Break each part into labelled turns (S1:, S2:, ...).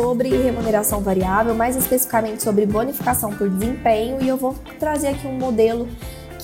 S1: Sobre remuneração variável, mais especificamente sobre bonificação por desempenho, e eu vou trazer aqui um modelo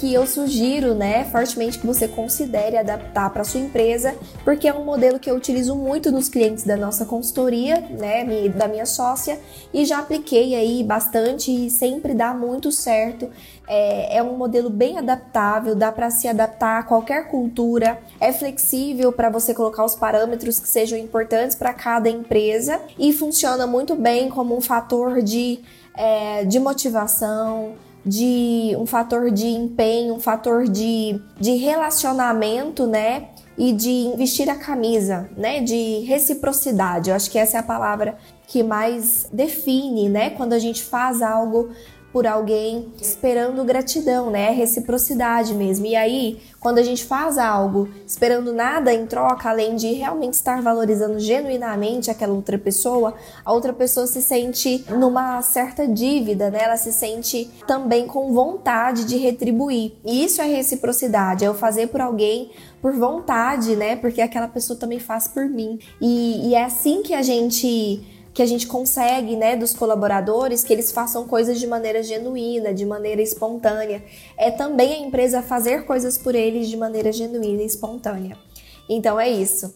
S1: que eu sugiro, né, fortemente que você considere adaptar para sua empresa, porque é um modelo que eu utilizo muito nos clientes da nossa consultoria, né, da minha sócia, e já apliquei aí bastante e sempre dá muito certo. É, é um modelo bem adaptável, dá para se adaptar a qualquer cultura, é flexível para você colocar os parâmetros que sejam importantes para cada empresa e funciona muito bem como um fator de, é, de motivação de um fator de empenho, um fator de, de relacionamento, né? E de vestir a camisa, né? De reciprocidade. Eu acho que essa é a palavra que mais define, né? Quando a gente faz algo por alguém esperando gratidão, né? Reciprocidade mesmo. E aí, quando a gente faz algo esperando nada em troca, além de realmente estar valorizando genuinamente aquela outra pessoa, a outra pessoa se sente numa certa dívida, né? Ela se sente também com vontade de retribuir. E isso é reciprocidade, é eu fazer por alguém por vontade, né? Porque aquela pessoa também faz por mim. E, e é assim que a gente que a gente consegue, né, dos colaboradores, que eles façam coisas de maneira genuína, de maneira espontânea. É também a empresa fazer coisas por eles de maneira genuína e espontânea. Então é isso.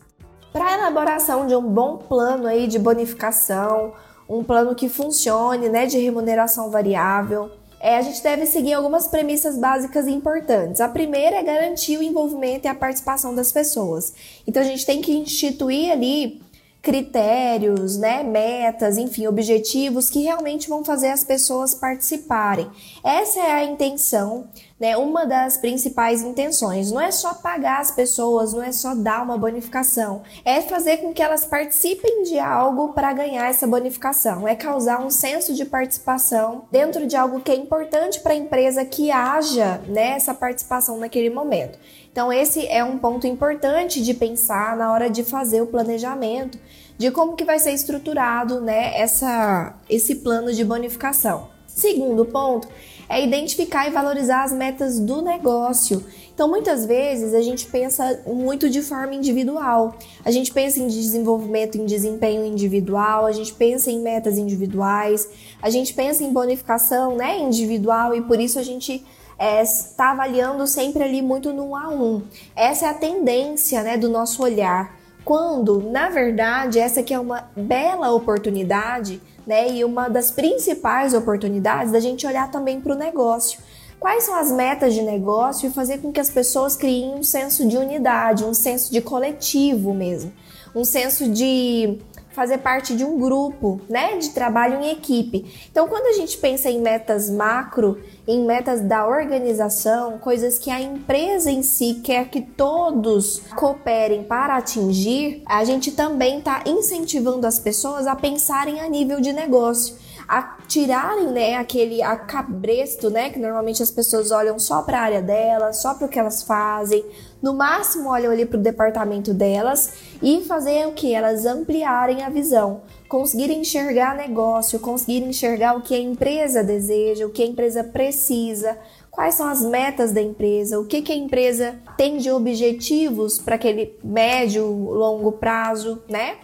S1: Para a elaboração de um bom plano aí de bonificação, um plano que funcione, né, de remuneração variável, é, a gente deve seguir algumas premissas básicas importantes. A primeira é garantir o envolvimento e a participação das pessoas. Então a gente tem que instituir ali critérios, né, metas, enfim, objetivos que realmente vão fazer as pessoas participarem. Essa é a intenção, né, uma das principais intenções. Não é só pagar as pessoas, não é só dar uma bonificação, é fazer com que elas participem de algo para ganhar essa bonificação, é causar um senso de participação dentro de algo que é importante para a empresa que haja né, essa participação naquele momento. Então, esse é um ponto importante de pensar na hora de fazer o planejamento de como que vai ser estruturado né, essa, esse plano de bonificação. Segundo ponto é identificar e valorizar as metas do negócio. Então, muitas vezes a gente pensa muito de forma individual. A gente pensa em desenvolvimento em desempenho individual, a gente pensa em metas individuais, a gente pensa em bonificação né, individual e por isso a gente é, está avaliando sempre ali muito no a um. Essa é a tendência né, do nosso olhar. Quando, na verdade, essa aqui é uma bela oportunidade, né? E uma das principais oportunidades da gente olhar também para o negócio. Quais são as metas de negócio e fazer com que as pessoas criem um senso de unidade, um senso de coletivo mesmo, um senso de fazer parte de um grupo, né, de trabalho em equipe. Então, quando a gente pensa em metas macro, em metas da organização, coisas que a empresa em si quer que todos cooperem para atingir, a gente também está incentivando as pessoas a pensarem a nível de negócio a tirarem, né, aquele acabresto, né, que normalmente as pessoas olham só para a área delas, só para o que elas fazem, no máximo olham ali para o departamento delas e fazer o que? Elas ampliarem a visão, conseguirem enxergar negócio, conseguirem enxergar o que a empresa deseja, o que a empresa precisa, quais são as metas da empresa, o que, que a empresa tem de objetivos para aquele médio, longo prazo, né?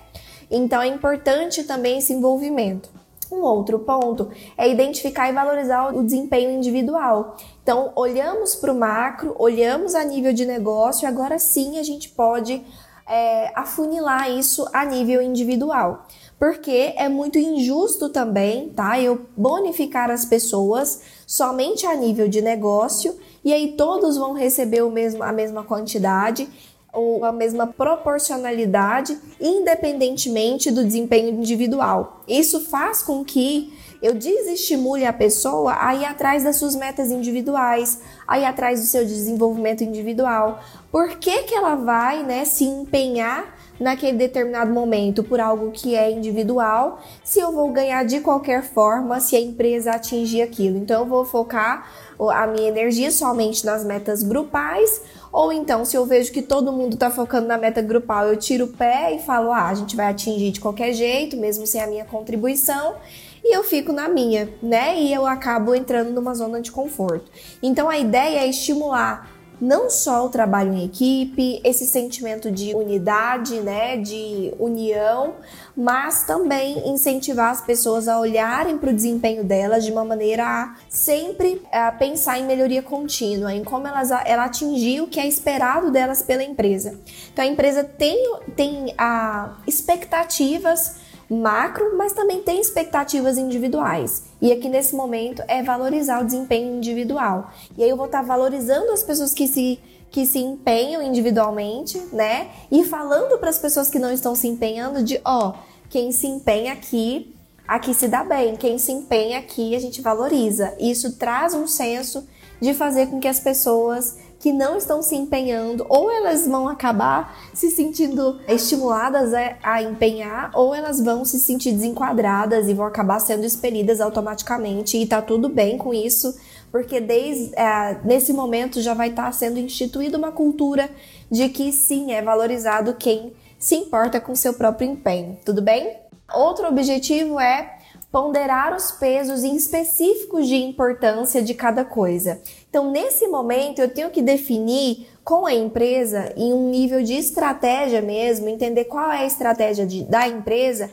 S1: Então é importante também esse envolvimento. Um outro ponto é identificar e valorizar o desempenho individual. Então, olhamos para o macro, olhamos a nível de negócio, agora sim a gente pode é, afunilar isso a nível individual. Porque é muito injusto também, tá? Eu bonificar as pessoas somente a nível de negócio e aí todos vão receber o mesmo, a mesma quantidade ou a mesma proporcionalidade, independentemente do desempenho individual. Isso faz com que eu desestimule a pessoa a ir atrás das suas metas individuais, a ir atrás do seu desenvolvimento individual. Por que, que ela vai né, se empenhar naquele determinado momento por algo que é individual, se eu vou ganhar de qualquer forma se a empresa atingir aquilo. Então eu vou focar a minha energia somente nas metas grupais, ou então se eu vejo que todo mundo está focando na meta grupal, eu tiro o pé e falo: "Ah, a gente vai atingir de qualquer jeito, mesmo sem a minha contribuição" e eu fico na minha, né? E eu acabo entrando numa zona de conforto. Então a ideia é estimular não só o trabalho em equipe, esse sentimento de unidade, né, de união, mas também incentivar as pessoas a olharem para o desempenho delas de uma maneira a sempre a pensar em melhoria contínua, em como elas ela atingiu o que é esperado delas pela empresa. Então a empresa tem, tem a, expectativas macro, mas também tem expectativas individuais. E aqui nesse momento é valorizar o desempenho individual. E aí eu vou estar valorizando as pessoas que se que se empenham individualmente, né? E falando para as pessoas que não estão se empenhando de, ó, quem se empenha aqui, aqui se dá bem, quem se empenha aqui a gente valoriza. Isso traz um senso de fazer com que as pessoas que não estão se empenhando, ou elas vão acabar se sentindo estimuladas a, empenhar, ou elas vão se sentir desenquadradas e vão acabar sendo expelidas automaticamente. E tá tudo bem com isso, porque desde é, nesse momento já vai estar tá sendo instituída uma cultura de que sim é valorizado quem se importa com seu próprio empenho. Tudo bem? Outro objetivo é ponderar os pesos específicos de importância de cada coisa. Então, nesse momento, eu tenho que definir com a empresa, em um nível de estratégia mesmo, entender qual é a estratégia de, da empresa,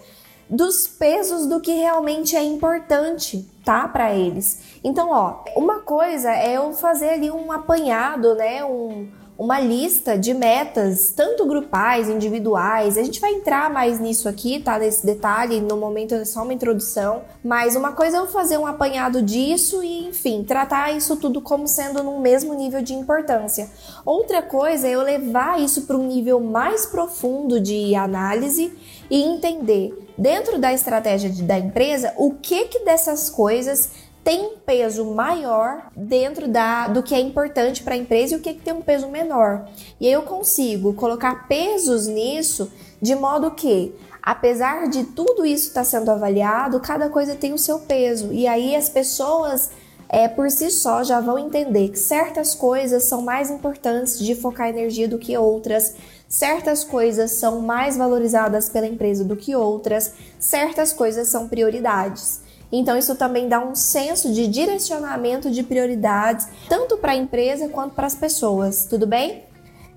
S1: dos pesos do que realmente é importante, tá, para eles. Então, ó, uma coisa é eu fazer ali um apanhado, né, um uma lista de metas, tanto grupais, individuais. A gente vai entrar mais nisso aqui, tá? Nesse detalhe, no momento é só uma introdução. Mas uma coisa é eu fazer um apanhado disso e, enfim, tratar isso tudo como sendo no mesmo nível de importância. Outra coisa é eu levar isso para um nível mais profundo de análise e entender dentro da estratégia da empresa o que que dessas coisas tem peso maior dentro da, do que é importante para a empresa e o que, que tem um peso menor. E aí eu consigo colocar pesos nisso de modo que, apesar de tudo isso estar tá sendo avaliado, cada coisa tem o seu peso. E aí as pessoas é, por si só já vão entender que certas coisas são mais importantes de focar energia do que outras, certas coisas são mais valorizadas pela empresa do que outras, certas coisas são prioridades. Então, isso também dá um senso de direcionamento de prioridades, tanto para a empresa quanto para as pessoas, tudo bem?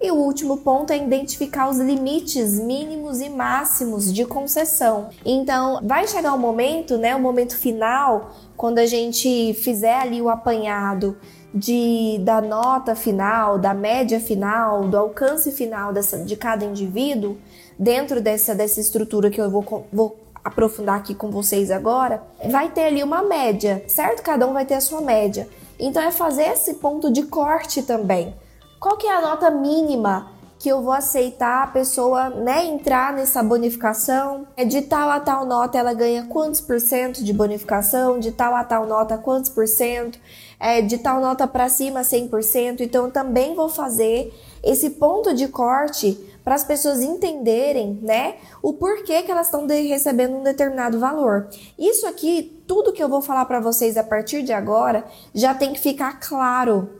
S1: E o último ponto é identificar os limites mínimos e máximos de concessão. Então, vai chegar o um momento, né, o um momento final, quando a gente fizer ali o apanhado de, da nota final, da média final, do alcance final dessa, de cada indivíduo, dentro dessa, dessa estrutura que eu vou, vou aprofundar aqui com vocês agora, vai ter ali uma média, certo? Cada um vai ter a sua média. Então é fazer esse ponto de corte também. Qual que é a nota mínima que eu vou aceitar a pessoa, né, entrar nessa bonificação? É de tal a tal nota ela ganha quantos por cento de bonificação? De tal a tal nota quantos por cento? É, de tal nota para cima 100%. Então eu também vou fazer esse ponto de corte para as pessoas entenderem, né, o porquê que elas estão recebendo um determinado valor. Isso aqui, tudo que eu vou falar para vocês a partir de agora, já tem que ficar claro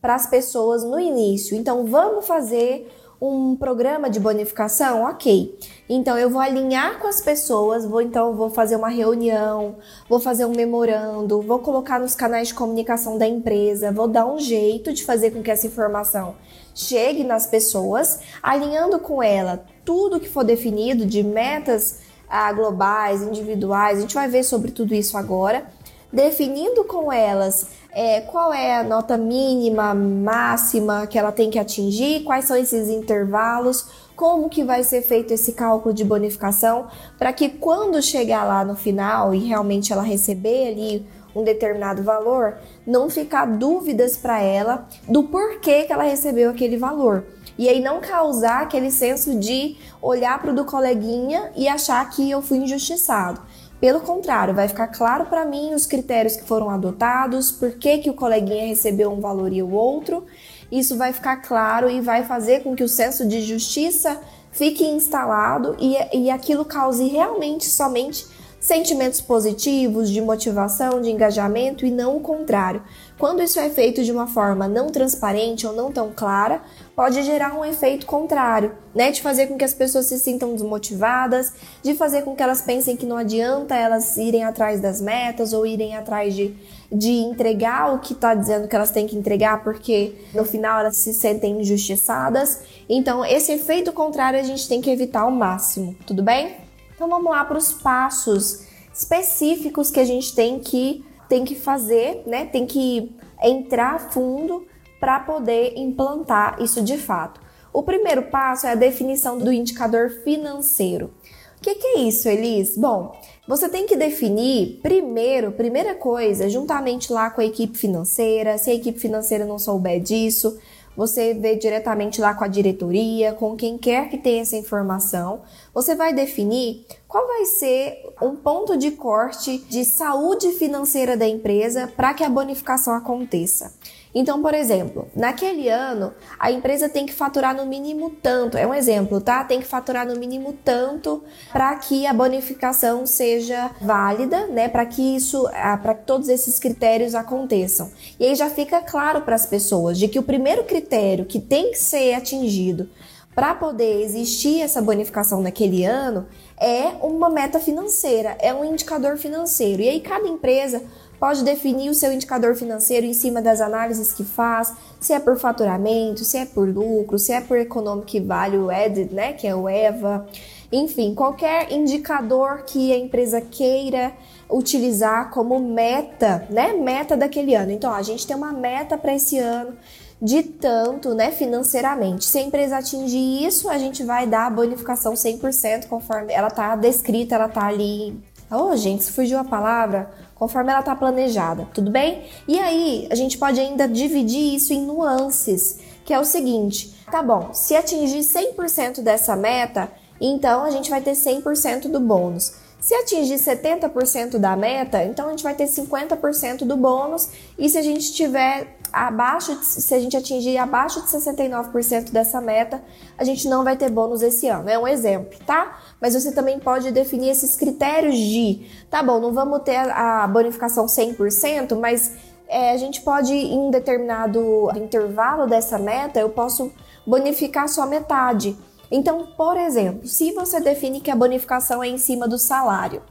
S1: para as pessoas no início. Então, vamos fazer um programa de bonificação? Ok. Então eu vou alinhar com as pessoas, vou então vou fazer uma reunião, vou fazer um memorando, vou colocar nos canais de comunicação da empresa, vou dar um jeito de fazer com que essa informação chegue nas pessoas, alinhando com ela tudo que for definido de metas ah, globais, individuais, a gente vai ver sobre tudo isso agora, definindo com elas é, qual é a nota mínima, máxima que ela tem que atingir, quais são esses intervalos, como que vai ser feito esse cálculo de bonificação, para que quando chegar lá no final e realmente ela receber ali um determinado valor, não ficar dúvidas para ela do porquê que ela recebeu aquele valor. E aí não causar aquele senso de olhar para o do coleguinha e achar que eu fui injustiçado. Pelo contrário, vai ficar claro para mim os critérios que foram adotados, por que, que o coleguinha recebeu um valor e o outro. Isso vai ficar claro e vai fazer com que o senso de justiça fique instalado e, e aquilo cause realmente somente sentimentos positivos, de motivação, de engajamento e não o contrário. Quando isso é feito de uma forma não transparente ou não tão clara, pode gerar um efeito contrário, né? De fazer com que as pessoas se sintam desmotivadas, de fazer com que elas pensem que não adianta elas irem atrás das metas ou irem atrás de, de entregar o que está dizendo que elas têm que entregar, porque no final elas se sentem injustiçadas. Então, esse efeito contrário a gente tem que evitar ao máximo, tudo bem? Então, vamos lá para os passos específicos que a gente tem que tem que fazer, né? Tem que entrar fundo para poder implantar isso de fato. O primeiro passo é a definição do indicador financeiro. O que, que é isso, Elis? Bom, você tem que definir primeiro, primeira coisa, juntamente lá com a equipe financeira. Se a equipe financeira não souber disso, você vê diretamente lá com a diretoria, com quem quer que tenha essa informação. Você vai definir qual vai ser um ponto de corte de saúde financeira da empresa para que a bonificação aconteça. Então, por exemplo, naquele ano, a empresa tem que faturar no mínimo tanto, é um exemplo, tá? Tem que faturar no mínimo tanto para que a bonificação seja válida, né? Para que isso, para que todos esses critérios aconteçam. E aí já fica claro para as pessoas de que o primeiro critério que tem que ser atingido para poder existir essa bonificação naquele ano é uma meta financeira, é um indicador financeiro. E aí cada empresa pode definir o seu indicador financeiro em cima das análises que faz, se é por faturamento, se é por lucro, se é por economic value added, né, que é o EVA. Enfim, qualquer indicador que a empresa queira utilizar como meta, né, meta daquele ano. Então, a gente tem uma meta para esse ano de tanto, né, financeiramente. Se a empresa atingir isso, a gente vai dar a bonificação 100% conforme ela tá descrita, ela tá ali. Oh, gente, se fugiu a palavra, conforme ela está planejada, tudo bem? E aí, a gente pode ainda dividir isso em nuances, que é o seguinte: tá bom, se atingir 100% dessa meta, então a gente vai ter 100% do bônus. Se atingir 70% da meta, então a gente vai ter 50% do bônus. E se a gente tiver abaixo, de, se a gente atingir abaixo de 69% dessa meta, a gente não vai ter bônus esse ano. É um exemplo, tá? Mas você também pode definir esses critérios de, tá bom, não vamos ter a bonificação 100%, mas é, a gente pode, em determinado intervalo dessa meta, eu posso bonificar só metade. Então, por exemplo, se você define que a bonificação é em cima do salário,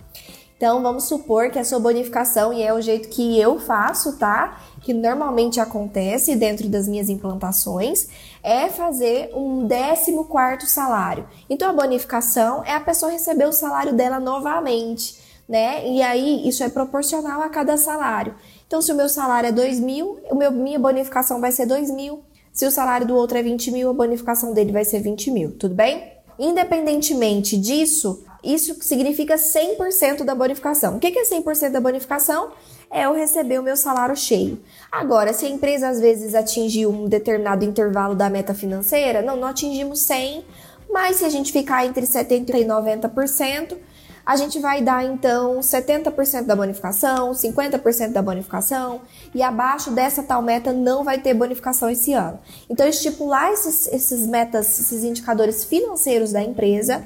S1: então vamos supor que a sua bonificação, e é o jeito que eu faço, tá? Que normalmente acontece dentro das minhas implantações, é fazer um 14 salário. Então a bonificação é a pessoa receber o salário dela novamente, né? E aí isso é proporcional a cada salário. Então, se o meu salário é 2 mil, o meu, minha bonificação vai ser 2 mil. Se o salário do outro é 20 mil, a bonificação dele vai ser 20 mil, tudo bem? Independentemente disso, isso significa 100% da bonificação. O que é 100% da bonificação? É eu receber o meu salário cheio. Agora, se a empresa às vezes atingiu um determinado intervalo da meta financeira, não, não atingimos 100, mas se a gente ficar entre 70% e 90%, a gente vai dar então 70% da bonificação, 50% da bonificação e abaixo dessa tal meta não vai ter bonificação esse ano. Então, estipular esses, esses metas, esses indicadores financeiros da empresa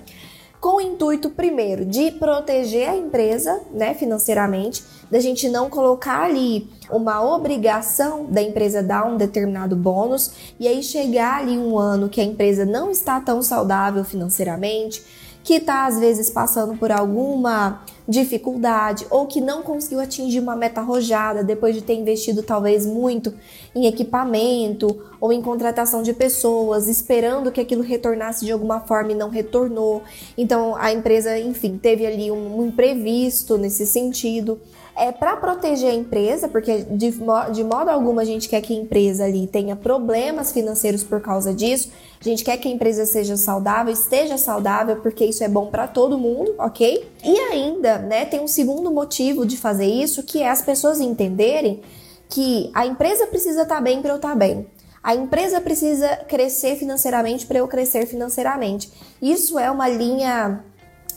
S1: com o intuito primeiro de proteger a empresa, né, financeiramente, da gente não colocar ali uma obrigação da empresa dar um determinado bônus e aí chegar ali um ano que a empresa não está tão saudável financeiramente, que está às vezes passando por alguma dificuldade ou que não conseguiu atingir uma meta arrojada depois de ter investido talvez muito em equipamento ou em contratação de pessoas, esperando que aquilo retornasse de alguma forma e não retornou. Então a empresa, enfim, teve ali um, um imprevisto nesse sentido é para proteger a empresa, porque de, de modo algum a gente quer que a empresa ali tenha problemas financeiros por causa disso. A gente quer que a empresa seja saudável, esteja saudável, porque isso é bom para todo mundo, ok? E ainda, né, tem um segundo motivo de fazer isso, que é as pessoas entenderem que a empresa precisa estar tá bem para eu estar tá bem. A empresa precisa crescer financeiramente para eu crescer financeiramente. Isso é uma linha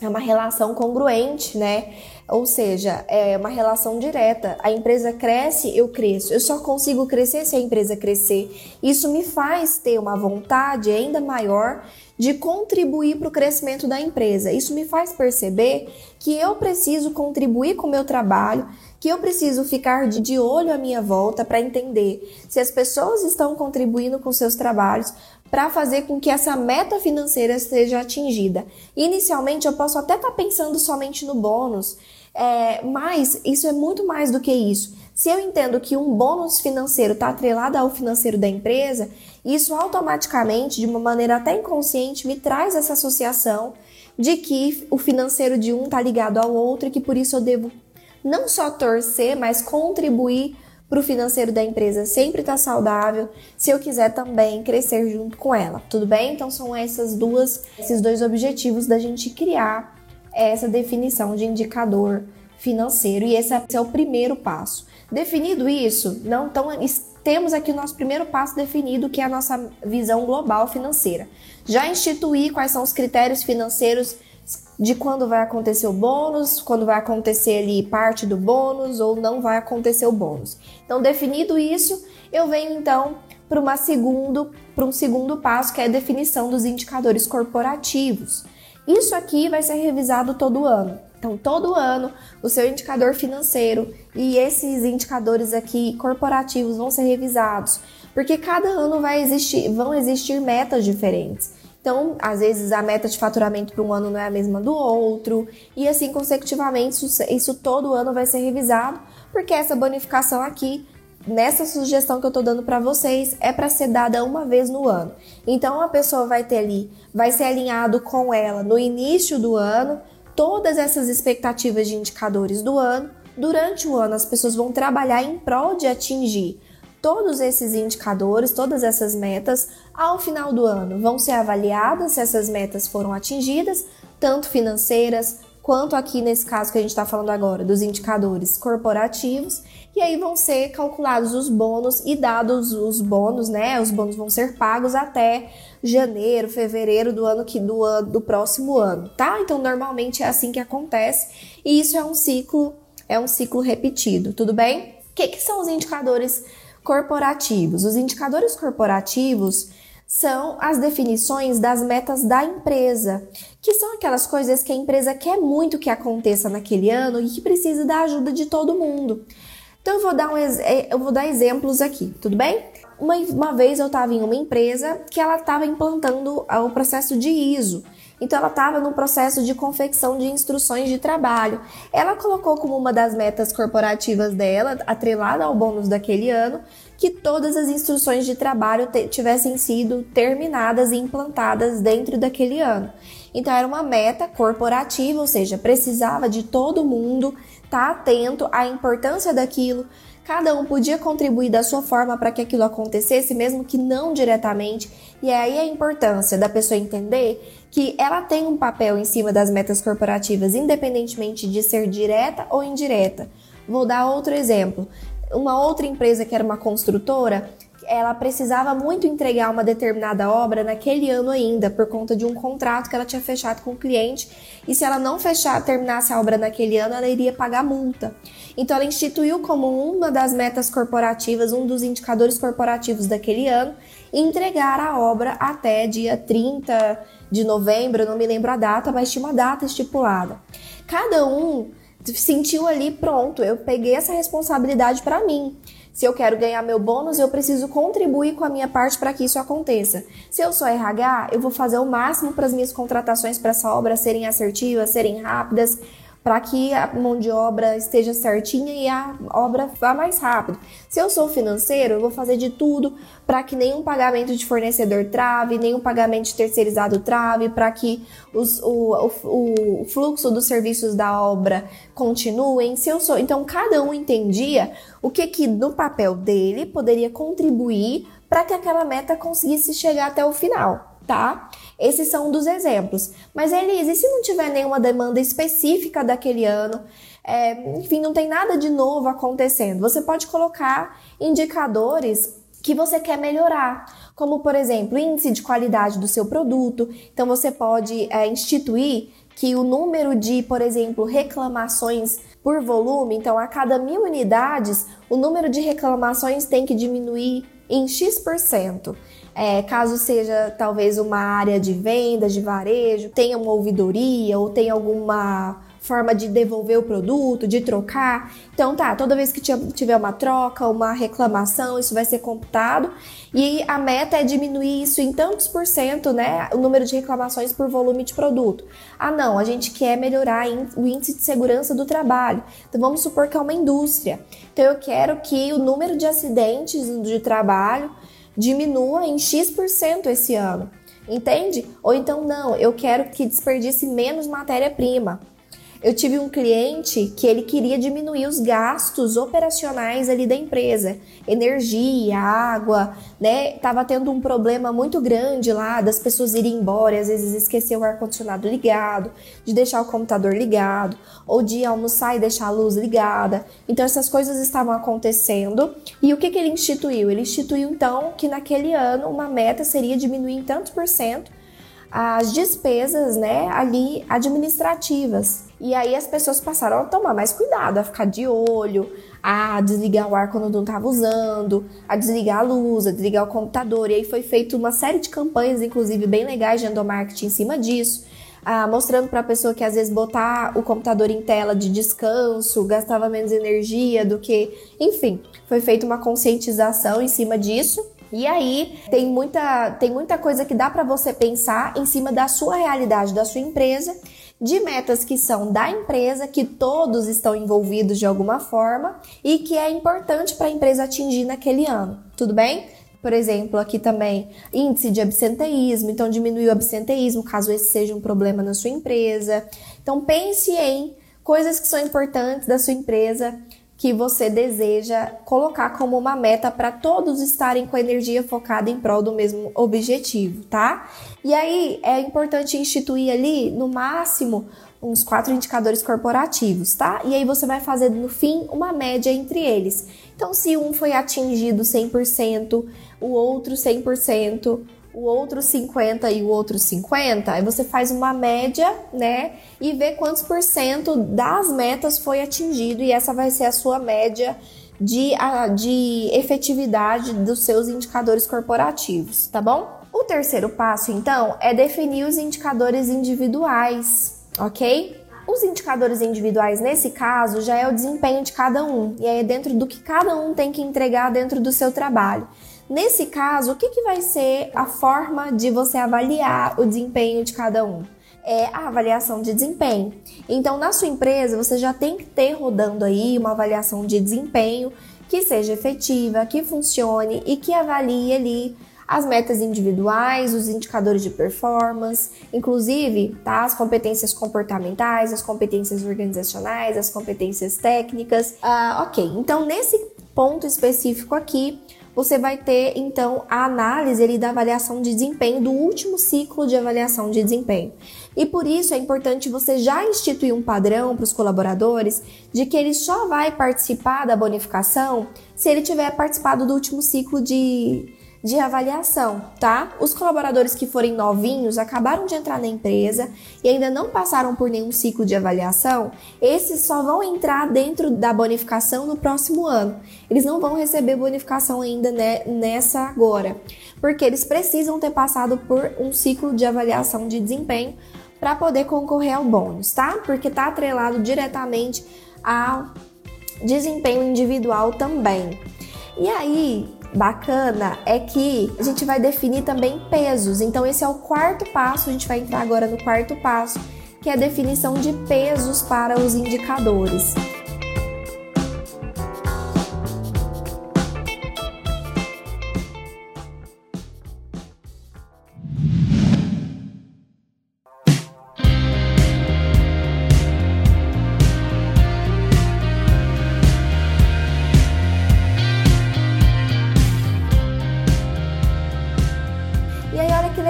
S1: é uma relação congruente, né? Ou seja, é uma relação direta. A empresa cresce, eu cresço. Eu só consigo crescer se a empresa crescer. Isso me faz ter uma vontade ainda maior de contribuir para o crescimento da empresa. Isso me faz perceber que eu preciso contribuir com o meu trabalho, que eu preciso ficar de olho à minha volta para entender se as pessoas estão contribuindo com seus trabalhos para fazer com que essa meta financeira seja atingida. Inicialmente, eu posso até estar tá pensando somente no bônus, é, mas isso é muito mais do que isso. Se eu entendo que um bônus financeiro está atrelado ao financeiro da empresa, isso automaticamente, de uma maneira até inconsciente, me traz essa associação de que o financeiro de um está ligado ao outro e que por isso eu devo não só torcer, mas contribuir para o financeiro da empresa sempre estar tá saudável, se eu quiser também crescer junto com ela, tudo bem? Então são essas duas, esses dois objetivos da gente criar essa definição de indicador financeiro e esse é o primeiro passo. Definido isso, não tão, temos aqui o nosso primeiro passo definido, que é a nossa visão global financeira. Já instituir quais são os critérios financeiros de quando vai acontecer o bônus, quando vai acontecer ali parte do bônus ou não vai acontecer o bônus. Então, definido isso, eu venho então para segundo, para um segundo passo, que é a definição dos indicadores corporativos. Isso aqui vai ser revisado todo ano. Então, todo ano, o seu indicador financeiro e esses indicadores aqui corporativos vão ser revisados, porque cada ano vai existir, vão existir metas diferentes. Então, às vezes a meta de faturamento para um ano não é a mesma do outro, e assim consecutivamente, isso, isso todo ano vai ser revisado, porque essa bonificação aqui, nessa sugestão que eu estou dando para vocês, é para ser dada uma vez no ano. Então, a pessoa vai ter ali, vai ser alinhado com ela no início do ano, todas essas expectativas de indicadores do ano. Durante o ano, as pessoas vão trabalhar em prol de atingir todos esses indicadores, todas essas metas, ao final do ano vão ser avaliadas se essas metas foram atingidas, tanto financeiras quanto aqui nesse caso que a gente está falando agora, dos indicadores corporativos, e aí vão ser calculados os bônus e dados os bônus, né? Os bônus vão ser pagos até janeiro, fevereiro do ano que do, ano, do próximo ano, tá? Então normalmente é assim que acontece, e isso é um ciclo, é um ciclo repetido, tudo bem? O que, que são os indicadores corporativos. Os indicadores corporativos são as definições das metas da empresa, que são aquelas coisas que a empresa quer muito que aconteça naquele ano e que precisa da ajuda de todo mundo. Então eu vou dar, um, é, eu vou dar exemplos aqui, tudo bem? Uma, uma vez eu estava em uma empresa que ela estava implantando o processo de ISO. Então ela estava no processo de confecção de instruções de trabalho. Ela colocou como uma das metas corporativas dela, atrelada ao bônus daquele ano, que todas as instruções de trabalho tivessem sido terminadas e implantadas dentro daquele ano. Então era uma meta corporativa, ou seja, precisava de todo mundo estar tá atento à importância daquilo, Cada um podia contribuir da sua forma para que aquilo acontecesse, mesmo que não diretamente. E aí a importância da pessoa entender que ela tem um papel em cima das metas corporativas, independentemente de ser direta ou indireta. Vou dar outro exemplo. Uma outra empresa que era uma construtora, ela precisava muito entregar uma determinada obra naquele ano ainda, por conta de um contrato que ela tinha fechado com o cliente, e se ela não fechar, terminasse a obra naquele ano, ela iria pagar multa. Então ela instituiu como uma das metas corporativas, um dos indicadores corporativos daquele ano, entregar a obra até dia 30 de novembro, não me lembro a data, mas tinha uma data estipulada. Cada um sentiu ali, pronto, eu peguei essa responsabilidade para mim. Se eu quero ganhar meu bônus, eu preciso contribuir com a minha parte para que isso aconteça. Se eu sou RH, eu vou fazer o máximo para as minhas contratações para essa obra serem assertivas, serem rápidas, para que a mão de obra esteja certinha e a obra vá mais rápido. Se eu sou financeiro, eu vou fazer de tudo para que nenhum pagamento de fornecedor trave, nenhum pagamento de terceirizado trave, para que os, o, o, o fluxo dos serviços da obra continuem. Se eu sou, então cada um entendia o que que no papel dele poderia contribuir para que aquela meta conseguisse chegar até o final, tá? Esses são um dos exemplos. Mas, Elise, e se não tiver nenhuma demanda específica daquele ano? É, enfim, não tem nada de novo acontecendo. Você pode colocar indicadores que você quer melhorar, como por exemplo, índice de qualidade do seu produto. Então você pode é, instituir que o número de, por exemplo, reclamações por volume, então a cada mil unidades, o número de reclamações tem que diminuir em X%. É, caso seja talvez uma área de vendas, de varejo, tenha uma ouvidoria ou tenha alguma forma de devolver o produto, de trocar. Então tá, toda vez que tiver uma troca, uma reclamação, isso vai ser computado e a meta é diminuir isso em tantos por cento, né, o número de reclamações por volume de produto. Ah, não, a gente quer melhorar o índice de segurança do trabalho. Então vamos supor que é uma indústria. Então eu quero que o número de acidentes de trabalho diminua em X% esse ano. Entende? Ou então, não, eu quero que desperdice menos matéria-prima. Eu tive um cliente que ele queria diminuir os gastos operacionais ali da empresa, energia, água, né? Tava tendo um problema muito grande lá das pessoas irem embora, às vezes esquecer o ar condicionado ligado, de deixar o computador ligado, ou de almoçar e deixar a luz ligada. Então essas coisas estavam acontecendo. E o que que ele instituiu? Ele instituiu então que naquele ano uma meta seria diminuir em tantos por cento as despesas, né, ali administrativas. E aí as pessoas passaram a tomar mais cuidado, a ficar de olho, a desligar o ar quando não estava usando, a desligar a luz, a desligar o computador. E aí foi feito uma série de campanhas, inclusive bem legais de endomarketing em cima disso. Ah, mostrando para a pessoa que às vezes botar o computador em tela de descanso gastava menos energia do que. Enfim, foi feita uma conscientização em cima disso. E aí tem muita, tem muita coisa que dá para você pensar em cima da sua realidade, da sua empresa, de metas que são da empresa, que todos estão envolvidos de alguma forma e que é importante para a empresa atingir naquele ano. Tudo bem? Por exemplo, aqui também índice de absenteísmo, então diminuir o absenteísmo caso esse seja um problema na sua empresa. Então pense em coisas que são importantes da sua empresa que você deseja colocar como uma meta para todos estarem com a energia focada em prol do mesmo objetivo, tá? E aí é importante instituir ali no máximo uns quatro indicadores corporativos, tá? E aí você vai fazer no fim uma média entre eles. Então, se um foi atingido 100%, o outro 100%, o outro 50 e o outro 50, aí você faz uma média, né? E vê quantos por cento das metas foi atingido e essa vai ser a sua média de, de efetividade dos seus indicadores corporativos, tá bom? O terceiro passo, então, é definir os indicadores individuais, ok? Os indicadores individuais, nesse caso, já é o desempenho de cada um, e é dentro do que cada um tem que entregar dentro do seu trabalho. Nesse caso, o que, que vai ser a forma de você avaliar o desempenho de cada um? É a avaliação de desempenho. Então, na sua empresa, você já tem que ter rodando aí uma avaliação de desempenho que seja efetiva, que funcione e que avalie ali as metas individuais, os indicadores de performance, inclusive tá, as competências comportamentais, as competências organizacionais, as competências técnicas. Uh, ok, então nesse ponto específico aqui, você vai ter então a análise ali, da avaliação de desempenho do último ciclo de avaliação de desempenho. E por isso é importante você já instituir um padrão para os colaboradores de que ele só vai participar da bonificação se ele tiver participado do último ciclo de de avaliação, tá? Os colaboradores que forem novinhos, acabaram de entrar na empresa e ainda não passaram por nenhum ciclo de avaliação, esses só vão entrar dentro da bonificação no próximo ano. Eles não vão receber bonificação ainda né, nessa agora, porque eles precisam ter passado por um ciclo de avaliação de desempenho para poder concorrer ao bônus, tá? Porque está atrelado diretamente ao desempenho individual também. E aí, bacana é que a gente vai definir também pesos. Então, esse é o quarto passo. A gente vai entrar agora no quarto passo, que é a definição de pesos para os indicadores.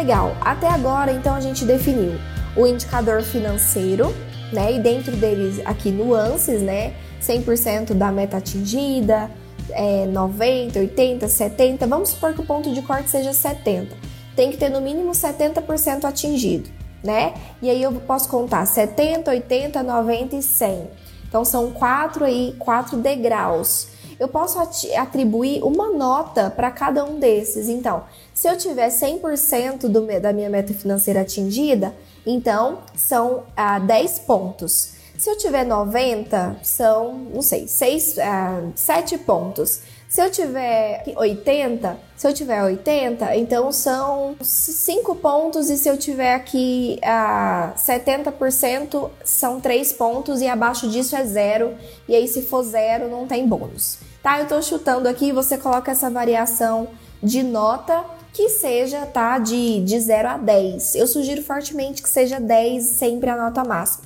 S1: Legal. Até agora, então, a gente definiu o indicador financeiro, né? E dentro deles, aqui, nuances, né? 100% da meta atingida, é, 90, 80, 70. Vamos supor que o ponto de corte seja 70. Tem que ter no mínimo 70% atingido, né? E aí eu posso contar 70, 80, 90 e 100. Então são quatro aí, quatro degraus. Eu posso atribuir uma nota para cada um desses. Então, se eu tiver 100% do, da minha meta financeira atingida, então são ah, 10 pontos. Se eu tiver 90, são, não sei, 6, ah, 7 pontos. Se eu tiver 80, se eu tiver 80, então são 5 pontos e se eu tiver aqui a uh, 70%, são 3 pontos e abaixo disso é zero. E aí se for zero, não tem bônus. Tá? Eu tô chutando aqui, você coloca essa variação de nota que seja, tá, de, de 0 a 10. Eu sugiro fortemente que seja 10 sempre a nota máxima.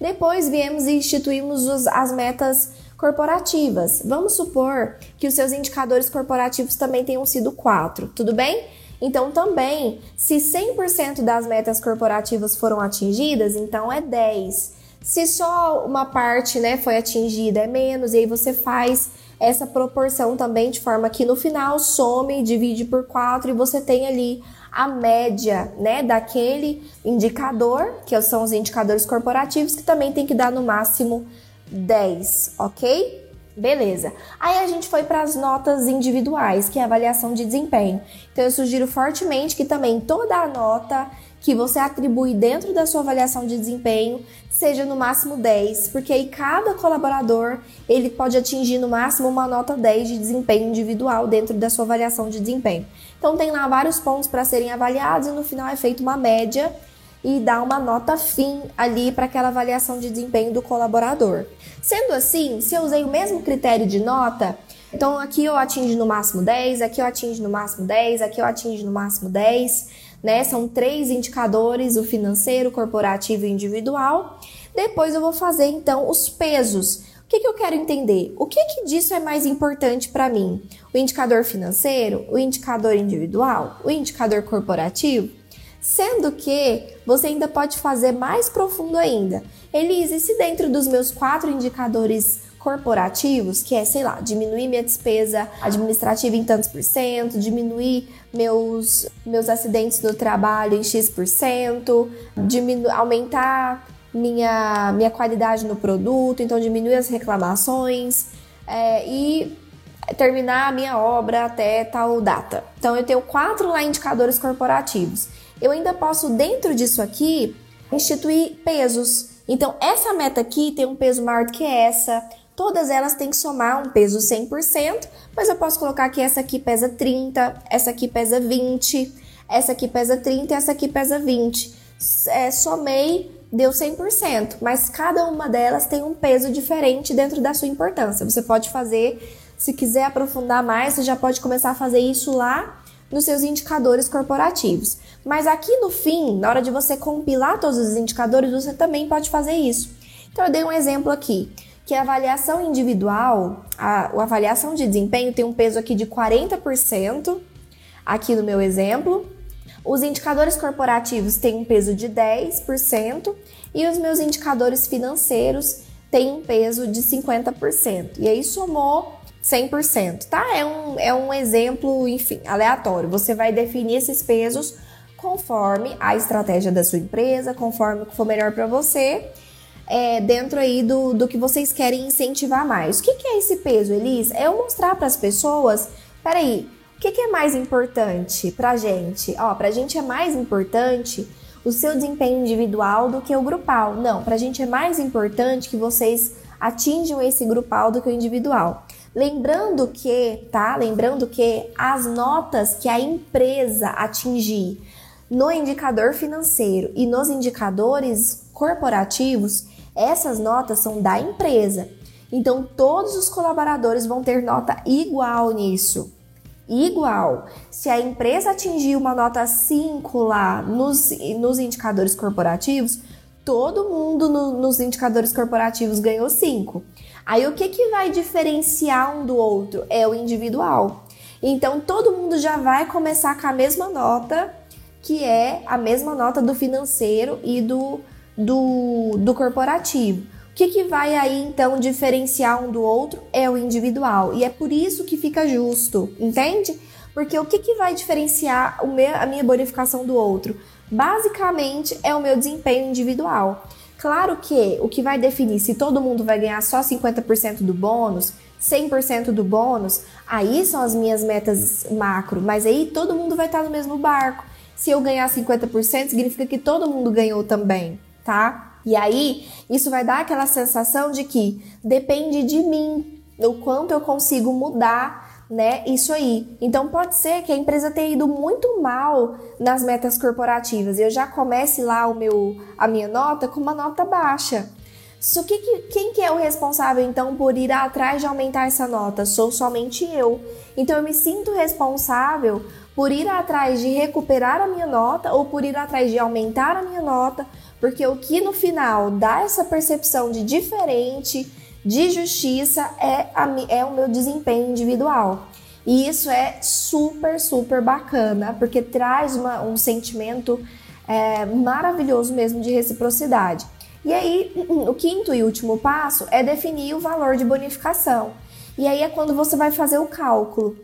S1: Depois viemos e instituímos os, as metas corporativas. Vamos supor que os seus indicadores corporativos também tenham sido 4, tudo bem? Então, também, se 100% das metas corporativas foram atingidas, então é 10. Se só uma parte né, foi atingida, é menos, e aí você faz essa proporção também de forma que no final some, divide por 4 e você tem ali a média né, daquele indicador, que são os indicadores corporativos, que também tem que dar no máximo 10, ok? Beleza. Aí a gente foi para as notas individuais, que é a avaliação de desempenho. Então eu sugiro fortemente que também toda a nota que você atribui dentro da sua avaliação de desempenho seja no máximo 10, porque aí cada colaborador ele pode atingir no máximo uma nota 10 de desempenho individual dentro da sua avaliação de desempenho. Então tem lá vários pontos para serem avaliados e no final é feita uma média e dá uma nota fim ali para aquela avaliação de desempenho do colaborador. Sendo assim, se eu usei o mesmo critério de nota, então aqui eu atingo no máximo 10, aqui eu atingo no máximo 10, aqui eu atingo no máximo 10, né? São três indicadores, o financeiro, corporativo e individual. Depois eu vou fazer então os pesos. O que, que eu quero entender? O que, que disso é mais importante para mim? O indicador financeiro, o indicador individual, o indicador corporativo? Sendo que você ainda pode fazer mais profundo ainda. Elise, se dentro dos meus quatro indicadores corporativos, que é, sei lá, diminuir minha despesa administrativa em tantos por cento, diminuir meus, meus acidentes no trabalho em X por cento, aumentar minha, minha qualidade no produto, então diminuir as reclamações é, e terminar a minha obra até tal data. Então eu tenho quatro lá indicadores corporativos eu ainda posso, dentro disso aqui, instituir pesos. Então, essa meta aqui tem um peso maior do que essa. Todas elas têm que somar um peso 100%, mas eu posso colocar que essa aqui pesa 30, essa aqui pesa 20, essa aqui pesa 30 e essa aqui pesa 20. É, somei, deu 100%, mas cada uma delas tem um peso diferente dentro da sua importância. Você pode fazer, se quiser aprofundar mais, você já pode começar a fazer isso lá nos seus indicadores corporativos. Mas aqui no fim, na hora de você compilar todos os indicadores, você também pode fazer isso. Então eu dei um exemplo aqui, que a avaliação individual, a, a avaliação de desempenho tem um peso aqui de 40%, aqui no meu exemplo. Os indicadores corporativos têm um peso de 10% e os meus indicadores financeiros têm um peso de 50%. E aí somou 100%, tá? É um, é um exemplo, enfim, aleatório. Você vai definir esses pesos conforme a estratégia da sua empresa, conforme o que for melhor para você, é, dentro aí do, do que vocês querem incentivar mais. O que, que é esse peso, Elis? É eu mostrar para as pessoas, peraí, o que, que é mais importante pra gente? Ó, pra gente é mais importante o seu desempenho individual do que o grupal. Não, pra gente é mais importante que vocês atinjam esse grupal do que o individual. Lembrando que, tá? Lembrando que as notas que a empresa atingir no indicador financeiro e nos indicadores corporativos, essas notas são da empresa. Então, todos os colaboradores vão ter nota igual nisso. Igual. Se a empresa atingir uma nota 5 lá nos, nos indicadores corporativos, todo mundo no, nos indicadores corporativos ganhou 5. Aí o que, que vai diferenciar um do outro? É o individual. Então todo mundo já vai começar com a mesma nota, que é a mesma nota do financeiro e do, do, do corporativo. O que, que vai aí então diferenciar um do outro é o individual. E é por isso que fica justo, entende? Porque o que, que vai diferenciar o meu, a minha bonificação do outro? basicamente é o meu desempenho individual. Claro que o que vai definir se todo mundo vai ganhar só 50% do bônus, 100% do bônus, aí são as minhas metas macro, mas aí todo mundo vai estar no mesmo barco. Se eu ganhar 50%, significa que todo mundo ganhou também, tá? E aí, isso vai dar aquela sensação de que depende de mim, o quanto eu consigo mudar né? Isso aí. Então pode ser que a empresa tenha ido muito mal nas metas corporativas eu já comece lá o meu a minha nota com uma nota baixa. Só que, quem que é o responsável então por ir atrás de aumentar essa nota? Sou somente eu. Então eu me sinto responsável por ir atrás de recuperar a minha nota ou por ir atrás de aumentar a minha nota, porque o que no final dá essa percepção de diferente, de justiça é, a, é o meu desempenho individual. E isso é super, super bacana, porque traz uma, um sentimento é, maravilhoso mesmo de reciprocidade. E aí, o quinto e último passo é definir o valor de bonificação. E aí é quando você vai fazer o cálculo.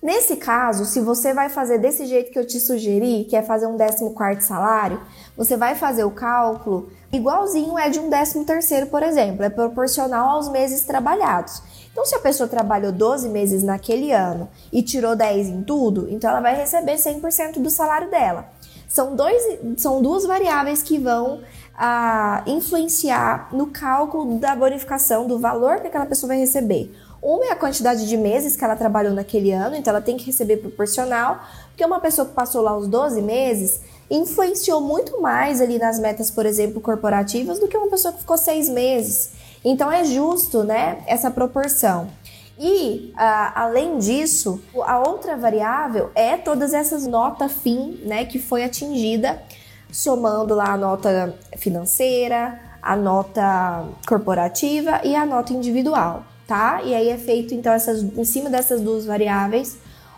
S1: Nesse caso, se você vai fazer desse jeito que eu te sugeri, que é fazer um 14 salário, você vai fazer o cálculo igualzinho é de um 13 terceiro, por exemplo, é proporcional aos meses trabalhados. Então, se a pessoa trabalhou 12 meses naquele ano e tirou 10 em tudo, então ela vai receber 100% do salário dela. São, dois, são duas variáveis que vão ah, influenciar no cálculo da bonificação, do valor que aquela pessoa vai receber. Uma é a quantidade de meses que ela trabalhou naquele ano, então ela tem que receber proporcional, porque uma pessoa que passou lá os 12 meses influenciou muito mais ali nas metas, por exemplo, corporativas, do que uma pessoa que ficou seis meses. Então é justo, né, essa proporção. E uh, além disso, a outra variável é todas essas notas fim, né, que foi atingida, somando lá a nota financeira, a nota corporativa e a nota individual tá? E aí é feito então essas, em cima dessas duas variáveis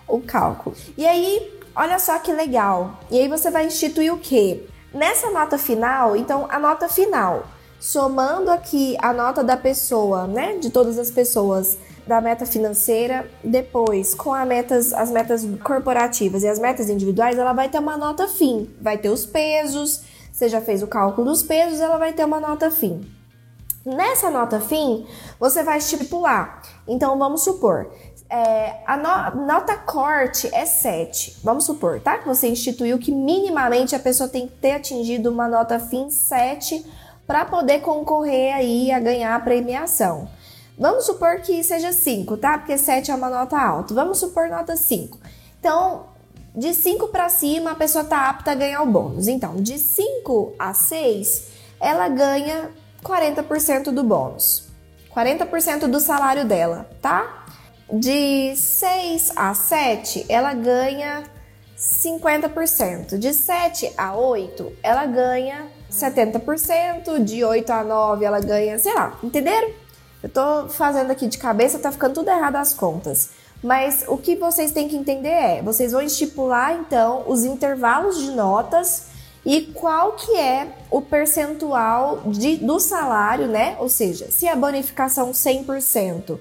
S1: o cálculo. E aí, olha só que legal. E aí você vai instituir o quê? Nessa nota final, então a nota final, somando aqui a nota da pessoa, né, de todas as pessoas da meta financeira, depois com a metas, as metas corporativas e as metas individuais, ela vai ter uma nota fim, vai ter os pesos, você já fez o cálculo dos pesos, ela vai ter uma nota fim. Nessa nota fim, você vai estipular. Então, vamos supor, é, a no, nota corte é 7. Vamos supor, tá? Que você instituiu que minimamente a pessoa tem que ter atingido uma nota fim 7 para poder concorrer aí a ganhar a premiação. Vamos supor que seja 5, tá? Porque 7 é uma nota alta. Vamos supor nota 5. Então, de 5 para cima, a pessoa tá apta a ganhar o bônus. Então, de 5 a 6, ela ganha 40% do bônus. 40% do salário dela, tá? De 6 a 7, ela ganha 50%. De 7 a 8, ela ganha 70%. De 8 a 9, ela ganha, sei lá, entenderam? Eu tô fazendo aqui de cabeça, tá ficando tudo errado as contas. Mas o que vocês têm que entender é, vocês vão estipular então os intervalos de notas e qual que é o percentual de, do salário, né? Ou seja, se a bonificação 100%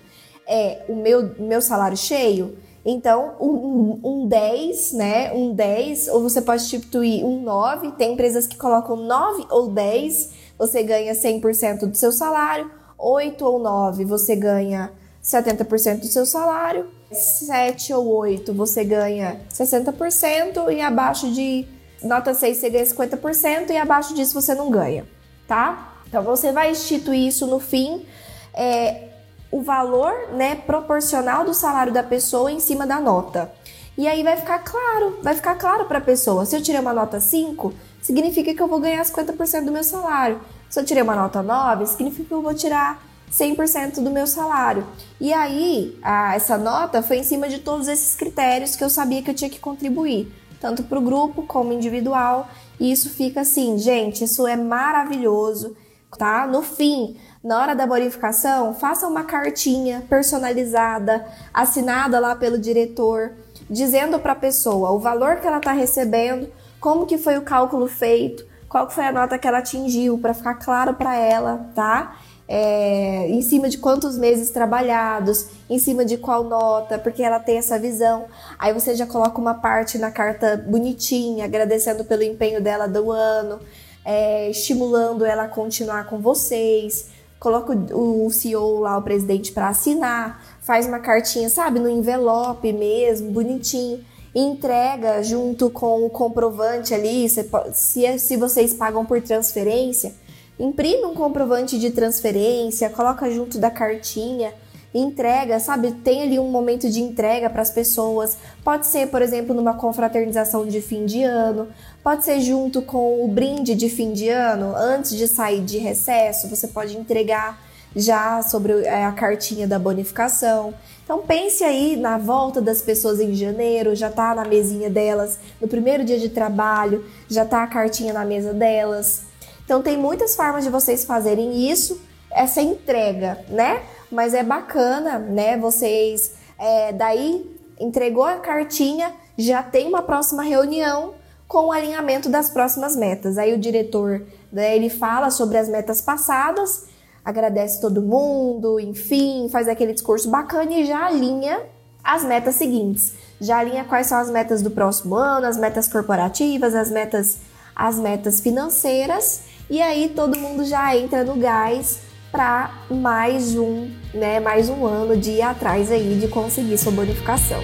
S1: é o meu, meu salário cheio, então um, um 10, né? Um 10, ou você pode substituir um 9, tem empresas que colocam 9 ou 10, você ganha 100% do seu salário, 8 ou 9, você ganha 70% do seu salário, 7 ou 8, você ganha 60% e abaixo de Nota 6 você ganha 50% e abaixo disso você não ganha, tá? Então você vai instituir isso no fim, é, o valor né, proporcional do salário da pessoa em cima da nota. E aí vai ficar claro, vai ficar claro para a pessoa. Se eu tirei uma nota 5, significa que eu vou ganhar 50% do meu salário. Se eu tirei uma nota 9, significa que eu vou tirar 100% do meu salário. E aí, a, essa nota foi em cima de todos esses critérios que eu sabia que eu tinha que contribuir tanto para o grupo como individual. E isso fica assim, gente, isso é maravilhoso, tá? No fim, na hora da bonificação, faça uma cartinha personalizada, assinada lá pelo diretor, dizendo para a pessoa o valor que ela está recebendo, como que foi o cálculo feito, qual foi a nota que ela atingiu, para ficar claro para ela, tá? É, em cima de quantos meses trabalhados, em cima de qual nota, porque ela tem essa visão. Aí você já coloca uma parte na carta bonitinha, agradecendo pelo empenho dela do ano, é, estimulando ela a continuar com vocês. Coloca o CEO lá, o presidente, para assinar, faz uma cartinha, sabe, no envelope mesmo, bonitinho entrega junto com o comprovante ali, se, se vocês pagam por transferência, imprime um comprovante de transferência, coloca junto da cartinha, entrega, sabe? Tem ali um momento de entrega para as pessoas. Pode ser, por exemplo, numa confraternização de fim de ano, pode ser junto com o brinde de fim de ano, antes de sair de recesso, você pode entregar já sobre é, a cartinha da bonificação. Então pense aí na volta das pessoas em janeiro, já tá na mesinha delas, no primeiro dia de trabalho, já tá a cartinha na mesa delas. Então tem muitas formas de vocês fazerem isso, essa entrega, né? Mas é bacana, né? Vocês é, daí entregou a cartinha, já tem uma próxima reunião com o alinhamento das próximas metas. Aí o diretor, né, ele fala sobre as metas passadas agradece todo mundo, enfim, faz aquele discurso bacana e já alinha as metas seguintes. Já alinha quais são as metas do próximo ano, as metas corporativas, as metas as metas financeiras e aí todo mundo já entra no gás para mais um, né, mais um ano de ir atrás aí de conseguir sua bonificação.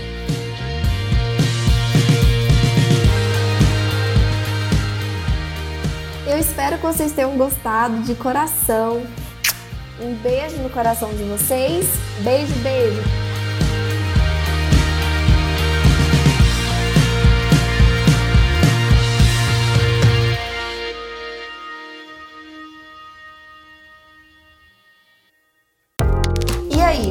S1: Eu espero que vocês tenham gostado de coração. Um beijo no coração de vocês. Beijo, beijo.